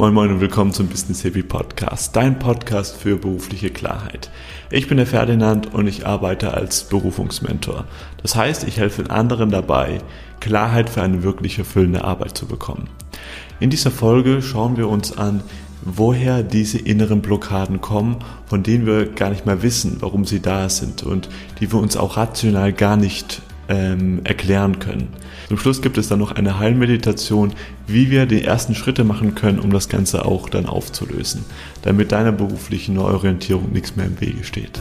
Moin Moin und willkommen zum Business Heavy Podcast, dein Podcast für berufliche Klarheit. Ich bin der Ferdinand und ich arbeite als Berufungsmentor. Das heißt, ich helfe anderen dabei, Klarheit für eine wirklich erfüllende Arbeit zu bekommen. In dieser Folge schauen wir uns an, woher diese inneren Blockaden kommen, von denen wir gar nicht mehr wissen, warum sie da sind und die wir uns auch rational gar nicht ähm, erklären können. Zum Schluss gibt es dann noch eine Heilmeditation, wie wir die ersten Schritte machen können, um das Ganze auch dann aufzulösen, damit deiner beruflichen Neuorientierung nichts mehr im Wege steht.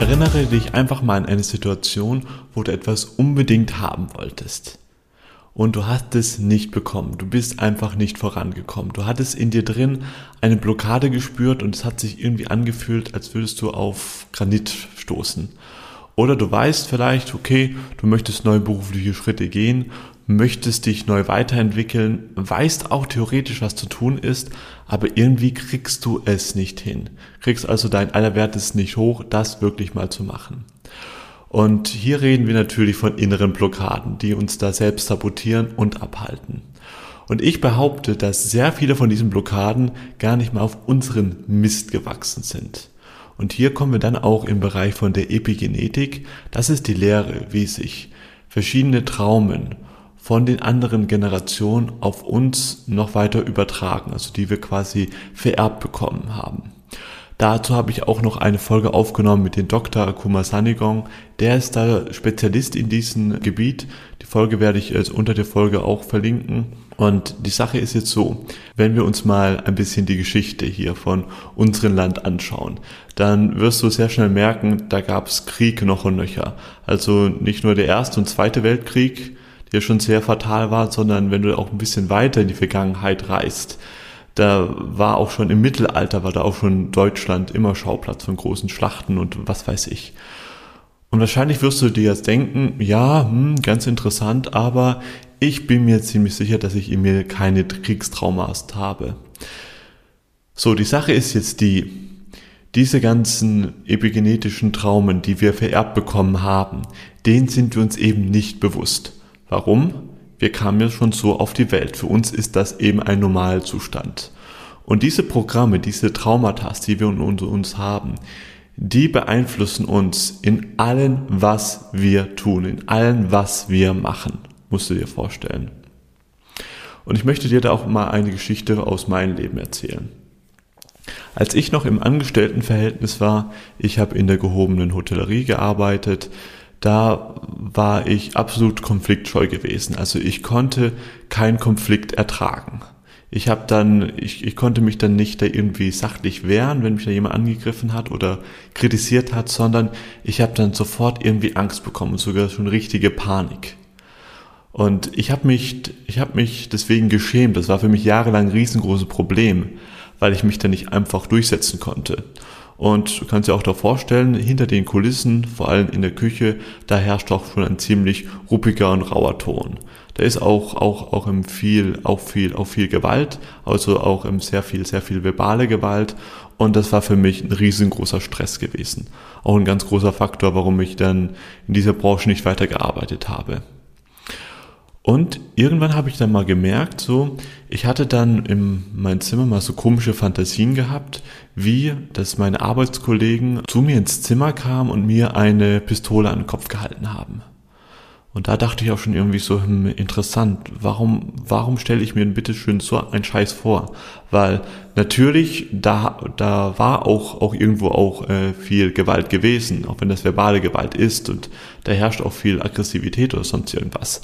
Erinnere dich einfach mal an eine Situation, wo du etwas unbedingt haben wolltest und du hast es nicht bekommen. Du bist einfach nicht vorangekommen. Du hattest in dir drin eine Blockade gespürt und es hat sich irgendwie angefühlt, als würdest du auf Granit stoßen. Oder du weißt vielleicht, okay, du möchtest neue berufliche Schritte gehen, möchtest dich neu weiterentwickeln, weißt auch theoretisch, was zu tun ist, aber irgendwie kriegst du es nicht hin. Kriegst also dein Allerwertes nicht hoch, das wirklich mal zu machen. Und hier reden wir natürlich von inneren Blockaden, die uns da selbst sabotieren und abhalten. Und ich behaupte, dass sehr viele von diesen Blockaden gar nicht mal auf unseren Mist gewachsen sind. Und hier kommen wir dann auch im Bereich von der Epigenetik. Das ist die Lehre, wie sich verschiedene Traumen von den anderen Generationen auf uns noch weiter übertragen, also die wir quasi vererbt bekommen haben. Dazu habe ich auch noch eine Folge aufgenommen mit dem Dr. Akuma Sanigong. Der ist da Spezialist in diesem Gebiet. Die Folge werde ich jetzt unter der Folge auch verlinken. Und die Sache ist jetzt so, wenn wir uns mal ein bisschen die Geschichte hier von unserem Land anschauen, dann wirst du sehr schnell merken, da gab es Krieg noch und nöcher. Also nicht nur der Erste und Zweite Weltkrieg, der schon sehr fatal war, sondern wenn du auch ein bisschen weiter in die Vergangenheit reist, da war auch schon im Mittelalter, war da auch schon Deutschland immer Schauplatz von großen Schlachten und was weiß ich. Und wahrscheinlich wirst du dir jetzt denken, ja, hm, ganz interessant, aber ich bin mir ziemlich sicher, dass ich in mir keine Kriegstraumas habe. So, die Sache ist jetzt die, diese ganzen epigenetischen Traumen, die wir vererbt bekommen haben, denen sind wir uns eben nicht bewusst. Warum? Wir kamen ja schon so auf die Welt. Für uns ist das eben ein Normalzustand. Und diese Programme, diese Traumata, die wir in uns haben, die beeinflussen uns in allem, was wir tun, in allem, was wir machen, musst du dir vorstellen. Und ich möchte dir da auch mal eine Geschichte aus meinem Leben erzählen. Als ich noch im Angestelltenverhältnis war, ich habe in der gehobenen Hotellerie gearbeitet, da war ich absolut konfliktscheu gewesen. Also ich konnte keinen Konflikt ertragen. Ich habe dann, ich, ich konnte mich dann nicht da irgendwie sachlich wehren, wenn mich da jemand angegriffen hat oder kritisiert hat, sondern ich habe dann sofort irgendwie Angst bekommen, sogar schon richtige Panik. Und ich habe mich, ich habe mich deswegen geschämt. Das war für mich jahrelang ein riesengroßes Problem, weil ich mich da nicht einfach durchsetzen konnte. Und du kannst dir auch da vorstellen, hinter den Kulissen, vor allem in der Küche, da herrscht auch schon ein ziemlich ruppiger und rauer Ton. Da ist auch, auch, auch im viel, auch viel, auch viel Gewalt, also auch im sehr viel, sehr viel verbale Gewalt. Und das war für mich ein riesengroßer Stress gewesen. Auch ein ganz großer Faktor, warum ich dann in dieser Branche nicht weitergearbeitet habe. Und irgendwann habe ich dann mal gemerkt, so, ich hatte dann in meinem Zimmer mal so komische Fantasien gehabt, wie, dass meine Arbeitskollegen zu mir ins Zimmer kamen und mir eine Pistole an den Kopf gehalten haben. Und da dachte ich auch schon irgendwie so, hm, interessant, warum, warum stelle ich mir denn bitte schön so einen Scheiß vor? Weil natürlich, da, da war auch, auch irgendwo auch äh, viel Gewalt gewesen, auch wenn das verbale Gewalt ist und da herrscht auch viel Aggressivität oder sonst irgendwas.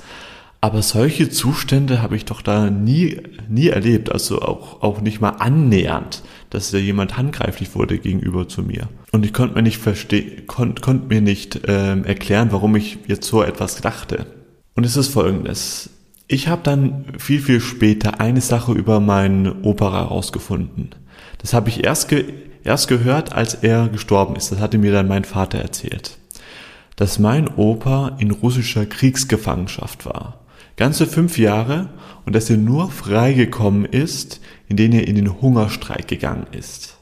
Aber solche Zustände habe ich doch da nie, nie erlebt, also auch, auch nicht mal annähernd, dass da jemand handgreiflich wurde gegenüber zu mir. Und ich konnte mir nicht verstehen, konnte konnt mir nicht ähm, erklären, warum ich jetzt so etwas dachte. Und es ist folgendes. Ich habe dann viel, viel später eine Sache über meinen Opa herausgefunden. Das habe ich erst, ge erst gehört, als er gestorben ist. Das hatte mir dann mein Vater erzählt. Dass mein Opa in russischer Kriegsgefangenschaft war ganze fünf Jahre und dass er nur freigekommen ist, indem er in den Hungerstreik gegangen ist.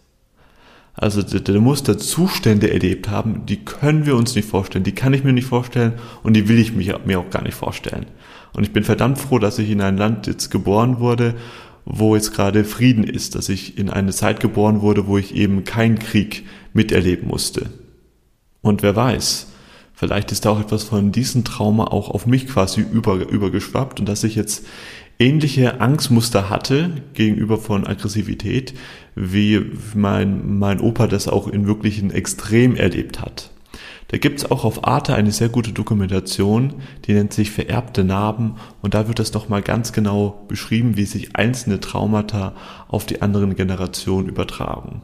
Also der, muss da Zustände erlebt haben, die können wir uns nicht vorstellen, die kann ich mir nicht vorstellen und die will ich mir auch gar nicht vorstellen. Und ich bin verdammt froh, dass ich in ein Land jetzt geboren wurde, wo jetzt gerade Frieden ist, dass ich in eine Zeit geboren wurde, wo ich eben keinen Krieg miterleben musste. Und wer weiß, vielleicht ist da auch etwas von diesem Trauma auch auf mich quasi über, übergeschwappt und dass ich jetzt ähnliche Angstmuster hatte gegenüber von Aggressivität, wie mein, mein Opa das auch in wirklichen Extrem erlebt hat. Da gibt's auch auf Arte eine sehr gute Dokumentation, die nennt sich Vererbte Narben und da wird das nochmal ganz genau beschrieben, wie sich einzelne Traumata auf die anderen Generationen übertragen.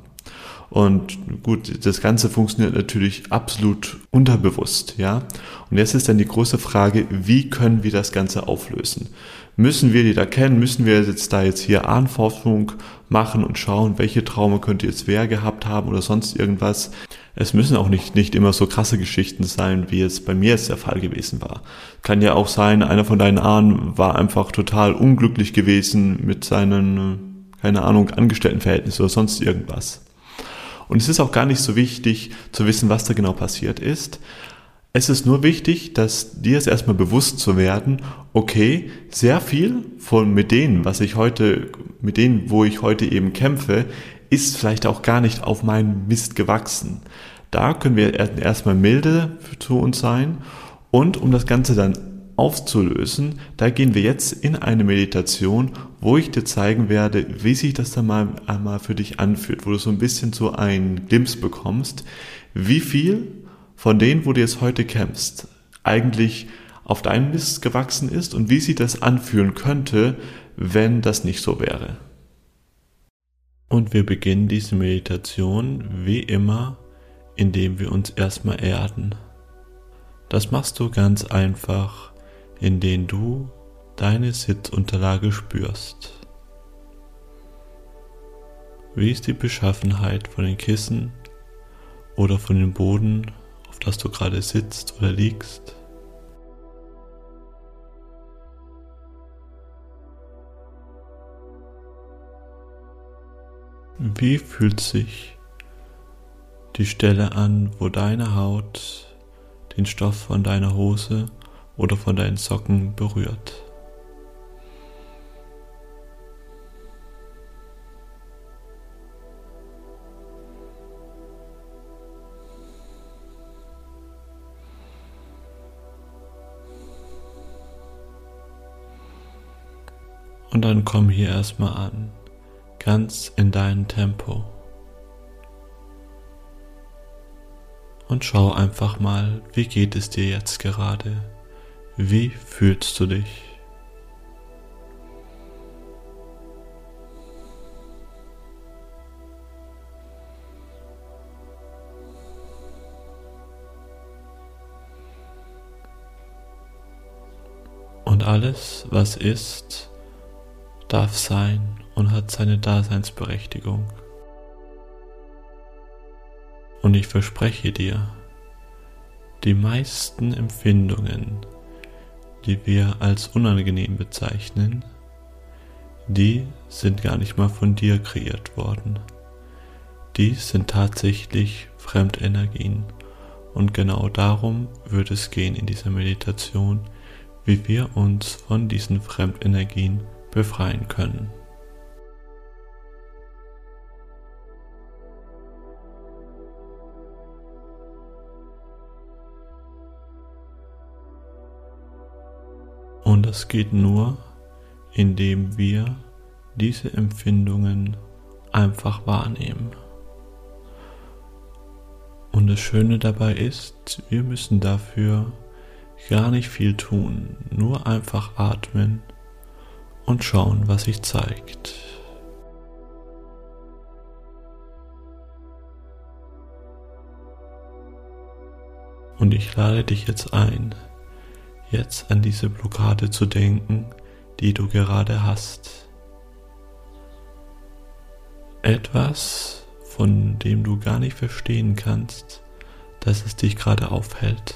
Und gut, das Ganze funktioniert natürlich absolut unterbewusst, ja. Und jetzt ist dann die große Frage, wie können wir das Ganze auflösen? Müssen wir die da kennen? Müssen wir jetzt da jetzt hier Ahnforschung machen und schauen, welche Traume könnte jetzt wer gehabt haben oder sonst irgendwas? Es müssen auch nicht, nicht immer so krasse Geschichten sein, wie es bei mir jetzt der Fall gewesen war. Kann ja auch sein, einer von deinen Ahnen war einfach total unglücklich gewesen mit seinen, keine Ahnung, Angestelltenverhältnissen oder sonst irgendwas. Und es ist auch gar nicht so wichtig zu wissen, was da genau passiert ist. Es ist nur wichtig, dass dir es erstmal bewusst zu werden, okay, sehr viel von mit denen, was ich heute, mit denen, wo ich heute eben kämpfe, ist vielleicht auch gar nicht auf meinen Mist gewachsen. Da können wir erstmal milde zu uns sein und um das Ganze dann aufzulösen, da gehen wir jetzt in eine Meditation, wo ich dir zeigen werde, wie sich das dann mal einmal für dich anfühlt, wo du so ein bisschen so einen Glimpse bekommst, wie viel von denen, wo du jetzt heute kämpfst, eigentlich auf deinen Mist gewachsen ist und wie sich das anfühlen könnte, wenn das nicht so wäre. Und wir beginnen diese Meditation wie immer, indem wir uns erstmal erden. Das machst du ganz einfach in denen du deine Sitzunterlage spürst. Wie ist die Beschaffenheit von den Kissen oder von dem Boden, auf das du gerade sitzt oder liegst? Wie fühlt sich die Stelle an, wo deine Haut den Stoff von deiner Hose oder von deinen Socken berührt. Und dann komm hier erstmal an, ganz in deinem Tempo. Und schau einfach mal, wie geht es dir jetzt gerade. Wie fühlst du dich? Und alles, was ist, darf sein und hat seine Daseinsberechtigung. Und ich verspreche dir, die meisten Empfindungen, die wir als unangenehm bezeichnen, die sind gar nicht mal von dir kreiert worden. Die sind tatsächlich Fremdenergien. Und genau darum wird es gehen in dieser Meditation, wie wir uns von diesen Fremdenergien befreien können. Und das geht nur, indem wir diese Empfindungen einfach wahrnehmen. Und das Schöne dabei ist, wir müssen dafür gar nicht viel tun, nur einfach atmen und schauen, was sich zeigt. Und ich lade dich jetzt ein, jetzt an diese Blockade zu denken, die du gerade hast. Etwas, von dem du gar nicht verstehen kannst, dass es dich gerade aufhält.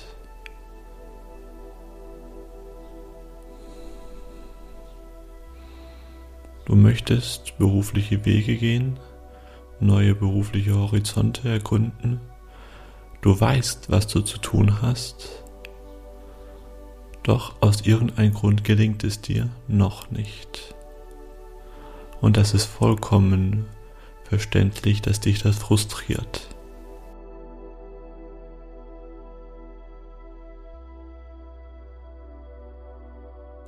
Du möchtest berufliche Wege gehen, neue berufliche Horizonte ergründen. Du weißt, was du zu tun hast. Doch aus irgendeinem Grund gelingt es dir noch nicht. Und das ist vollkommen verständlich, dass dich das frustriert.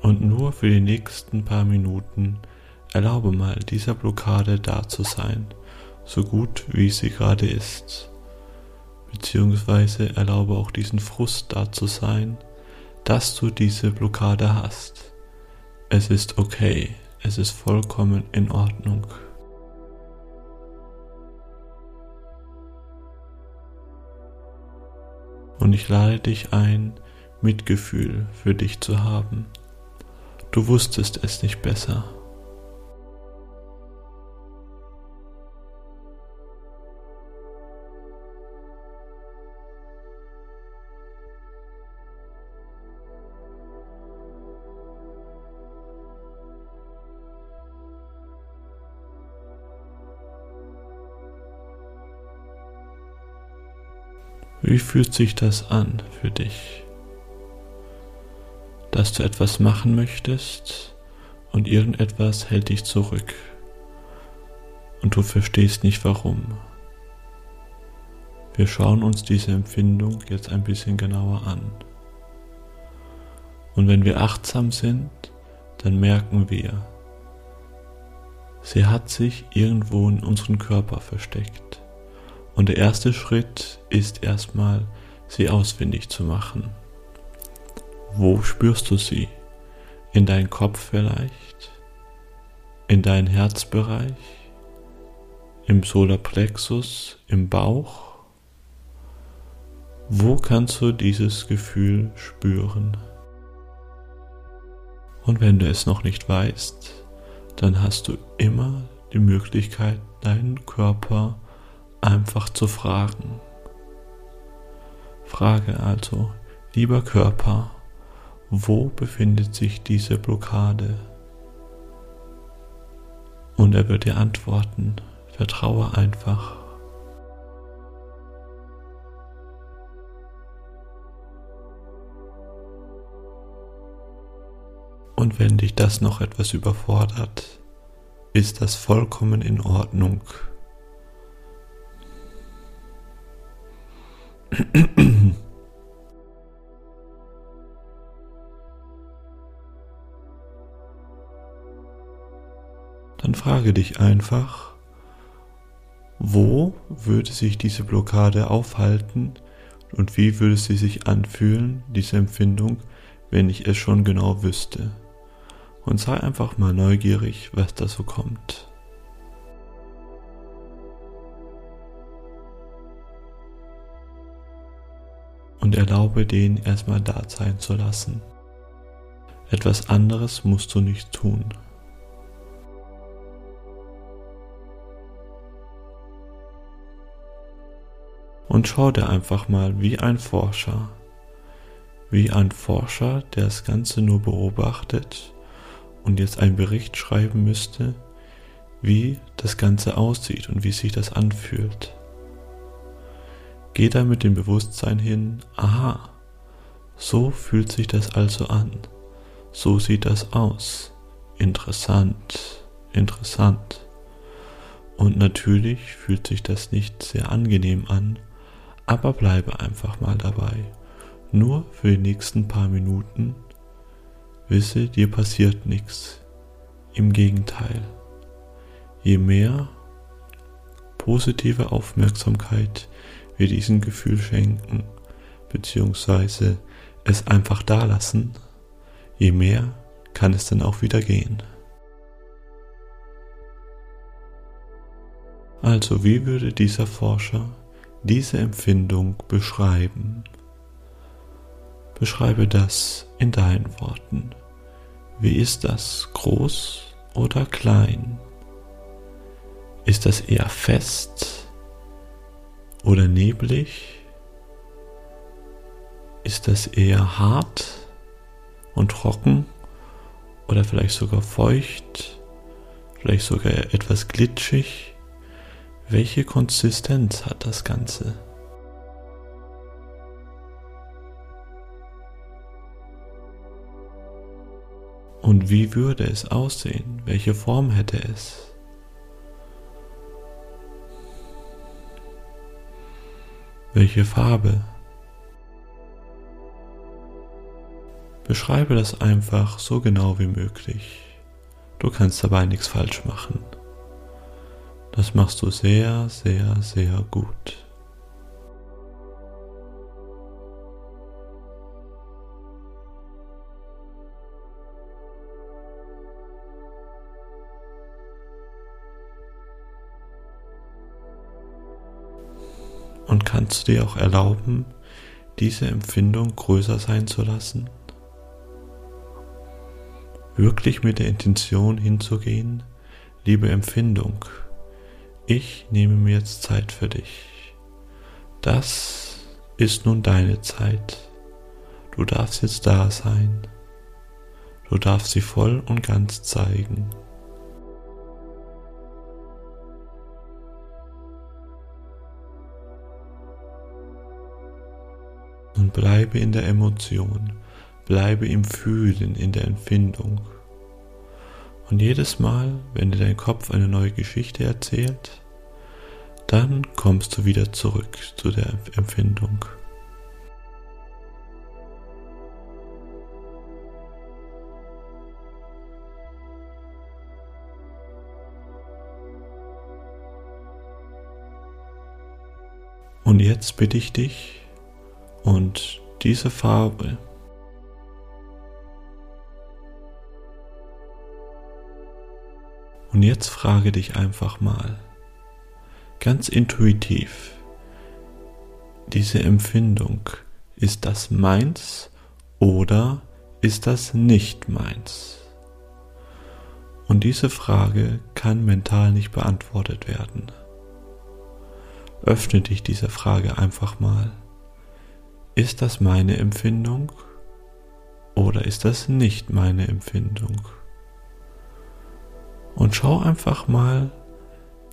Und nur für die nächsten paar Minuten erlaube mal dieser Blockade da zu sein, so gut wie sie gerade ist. Beziehungsweise erlaube auch diesen Frust da zu sein, dass du diese Blockade hast. Es ist okay, es ist vollkommen in Ordnung. Und ich lade dich ein, Mitgefühl für dich zu haben. Du wusstest es nicht besser. Wie fühlt sich das an für dich? Dass du etwas machen möchtest und irgendetwas hält dich zurück und du verstehst nicht warum. Wir schauen uns diese Empfindung jetzt ein bisschen genauer an. Und wenn wir achtsam sind, dann merken wir, sie hat sich irgendwo in unserem Körper versteckt. Und der erste Schritt ist erstmal, sie ausfindig zu machen. Wo spürst du sie? In deinen Kopf vielleicht? In deinen Herzbereich? Im Solarplexus? Im Bauch? Wo kannst du dieses Gefühl spüren? Und wenn du es noch nicht weißt, dann hast du immer die Möglichkeit, deinen Körper zu einfach zu fragen. Frage also, lieber Körper, wo befindet sich diese Blockade? Und er wird dir antworten, vertraue einfach. Und wenn dich das noch etwas überfordert, ist das vollkommen in Ordnung. Frage dich einfach, wo würde sich diese Blockade aufhalten und wie würde sie sich anfühlen, diese Empfindung, wenn ich es schon genau wüsste. Und sei einfach mal neugierig, was da so kommt. und erlaube den erstmal da sein zu lassen. Etwas anderes musst du nicht tun. Und schau dir einfach mal wie ein Forscher, wie ein Forscher, der das Ganze nur beobachtet und jetzt einen Bericht schreiben müsste, wie das Ganze aussieht und wie sich das anfühlt. Geh da mit dem Bewusstsein hin, aha, so fühlt sich das also an, so sieht das aus, interessant, interessant. Und natürlich fühlt sich das nicht sehr angenehm an, aber bleibe einfach mal dabei. Nur für die nächsten paar Minuten. Wisse, dir passiert nichts. Im Gegenteil. Je mehr positive Aufmerksamkeit wir diesem Gefühl schenken, beziehungsweise es einfach da lassen, je mehr kann es dann auch wieder gehen. Also wie würde dieser Forscher diese Empfindung beschreiben? Beschreibe das in deinen Worten. Wie ist das? Groß oder klein? Ist das eher fest oder neblig? Ist das eher hart und trocken oder vielleicht sogar feucht, vielleicht sogar etwas glitschig? Welche Konsistenz hat das Ganze? Und wie würde es aussehen? Welche Form hätte es? Welche Farbe? Beschreibe das einfach so genau wie möglich. Du kannst dabei nichts falsch machen. Das machst du sehr, sehr, sehr gut. Und kannst du dir auch erlauben, diese Empfindung größer sein zu lassen? Wirklich mit der Intention hinzugehen, liebe Empfindung, ich nehme mir jetzt Zeit für dich. Das ist nun deine Zeit. Du darfst jetzt da sein. Du darfst sie voll und ganz zeigen. Und bleibe in der Emotion, bleibe im Fühlen, in der Empfindung. Und jedes Mal, wenn dir dein Kopf eine neue Geschichte erzählt, dann kommst du wieder zurück zu der Empfindung. Und jetzt bitte ich dich und diese Farbe Und jetzt frage dich einfach mal, ganz intuitiv, diese Empfindung, ist das meins oder ist das nicht meins? Und diese Frage kann mental nicht beantwortet werden. Öffne dich dieser Frage einfach mal. Ist das meine Empfindung oder ist das nicht meine Empfindung? Und schau einfach mal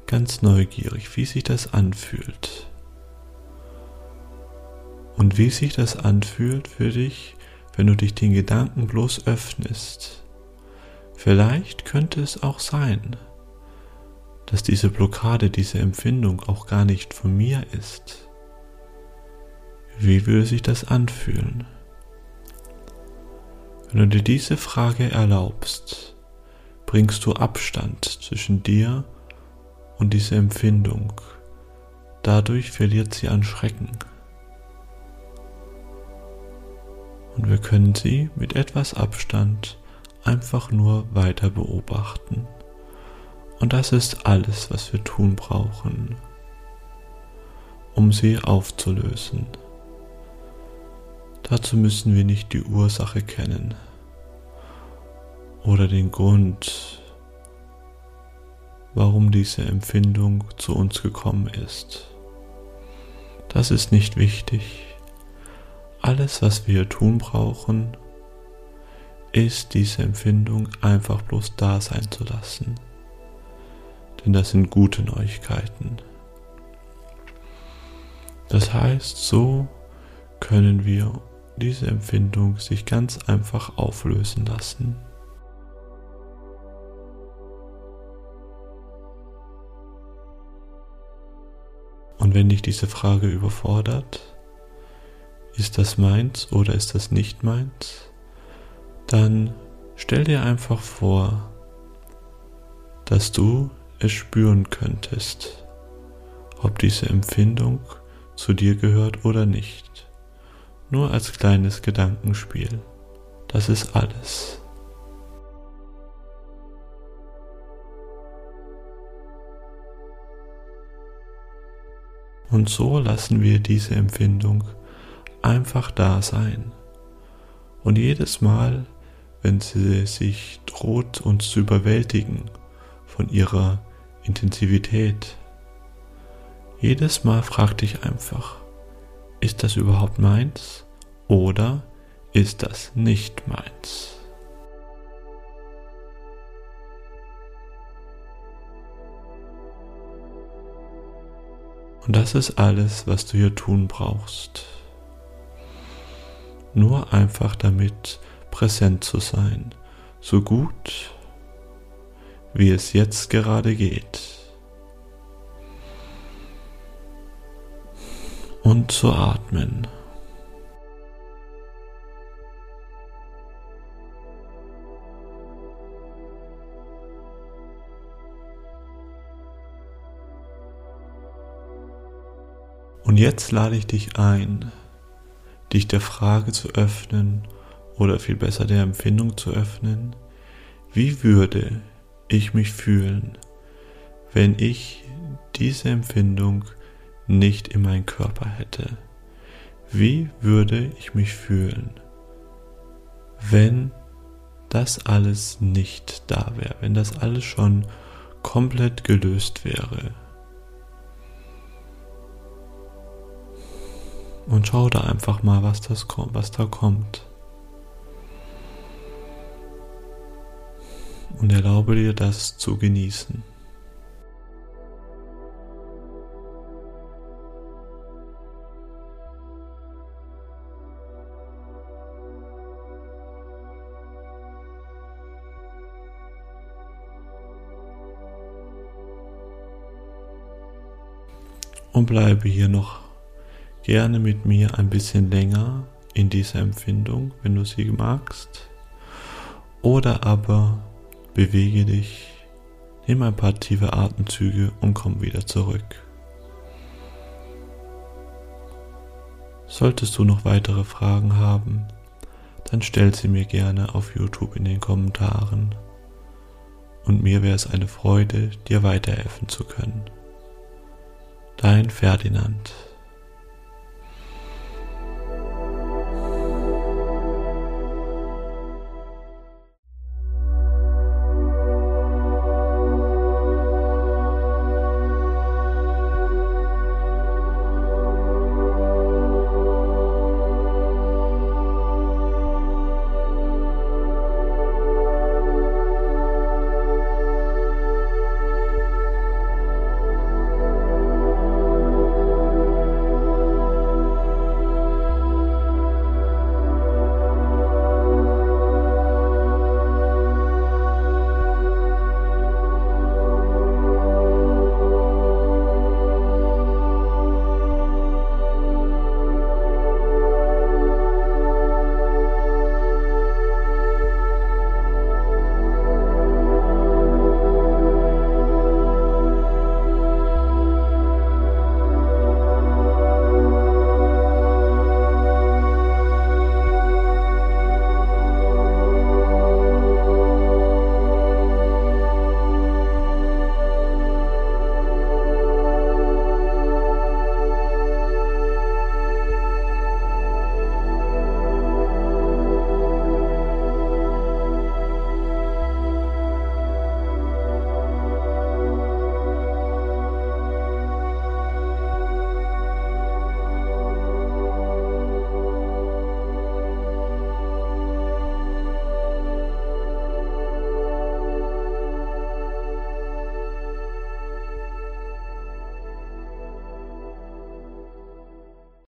ganz neugierig, wie sich das anfühlt. Und wie sich das anfühlt für dich, wenn du dich den Gedanken bloß öffnest. Vielleicht könnte es auch sein, dass diese Blockade, diese Empfindung auch gar nicht von mir ist. Wie würde sich das anfühlen? Wenn du dir diese Frage erlaubst, bringst du Abstand zwischen dir und dieser Empfindung. Dadurch verliert sie an Schrecken. Und wir können sie mit etwas Abstand einfach nur weiter beobachten. Und das ist alles, was wir tun brauchen, um sie aufzulösen. Dazu müssen wir nicht die Ursache kennen oder den Grund, warum diese Empfindung zu uns gekommen ist. Das ist nicht wichtig. Alles, was wir tun brauchen, ist diese Empfindung einfach bloß da sein zu lassen. Denn das sind gute Neuigkeiten. Das heißt, so können wir diese Empfindung sich ganz einfach auflösen lassen. Wenn dich diese Frage überfordert, ist das meins oder ist das nicht meins, dann stell dir einfach vor, dass du es spüren könntest, ob diese Empfindung zu dir gehört oder nicht. Nur als kleines Gedankenspiel. Das ist alles. Und so lassen wir diese Empfindung einfach da sein. Und jedes Mal, wenn sie sich droht, uns zu überwältigen von ihrer Intensivität, jedes Mal frag dich einfach, ist das überhaupt meins oder ist das nicht meins? Und das ist alles, was du hier tun brauchst. Nur einfach damit präsent zu sein, so gut wie es jetzt gerade geht. Und zu atmen. Und jetzt lade ich dich ein, dich der Frage zu öffnen oder viel besser der Empfindung zu öffnen, wie würde ich mich fühlen, wenn ich diese Empfindung nicht in meinem Körper hätte? Wie würde ich mich fühlen, wenn das alles nicht da wäre, wenn das alles schon komplett gelöst wäre? Und schau da einfach mal, was, das, was da kommt. Und erlaube dir das zu genießen. und bleibe hier noch gerne mit mir ein bisschen länger in dieser Empfindung, wenn du sie magst. Oder aber bewege dich, nimm ein paar tiefe Atemzüge und komm wieder zurück. Solltest du noch weitere Fragen haben, dann stell sie mir gerne auf YouTube in den Kommentaren. Und mir wäre es eine Freude, dir weiterhelfen zu können. Dein Ferdinand.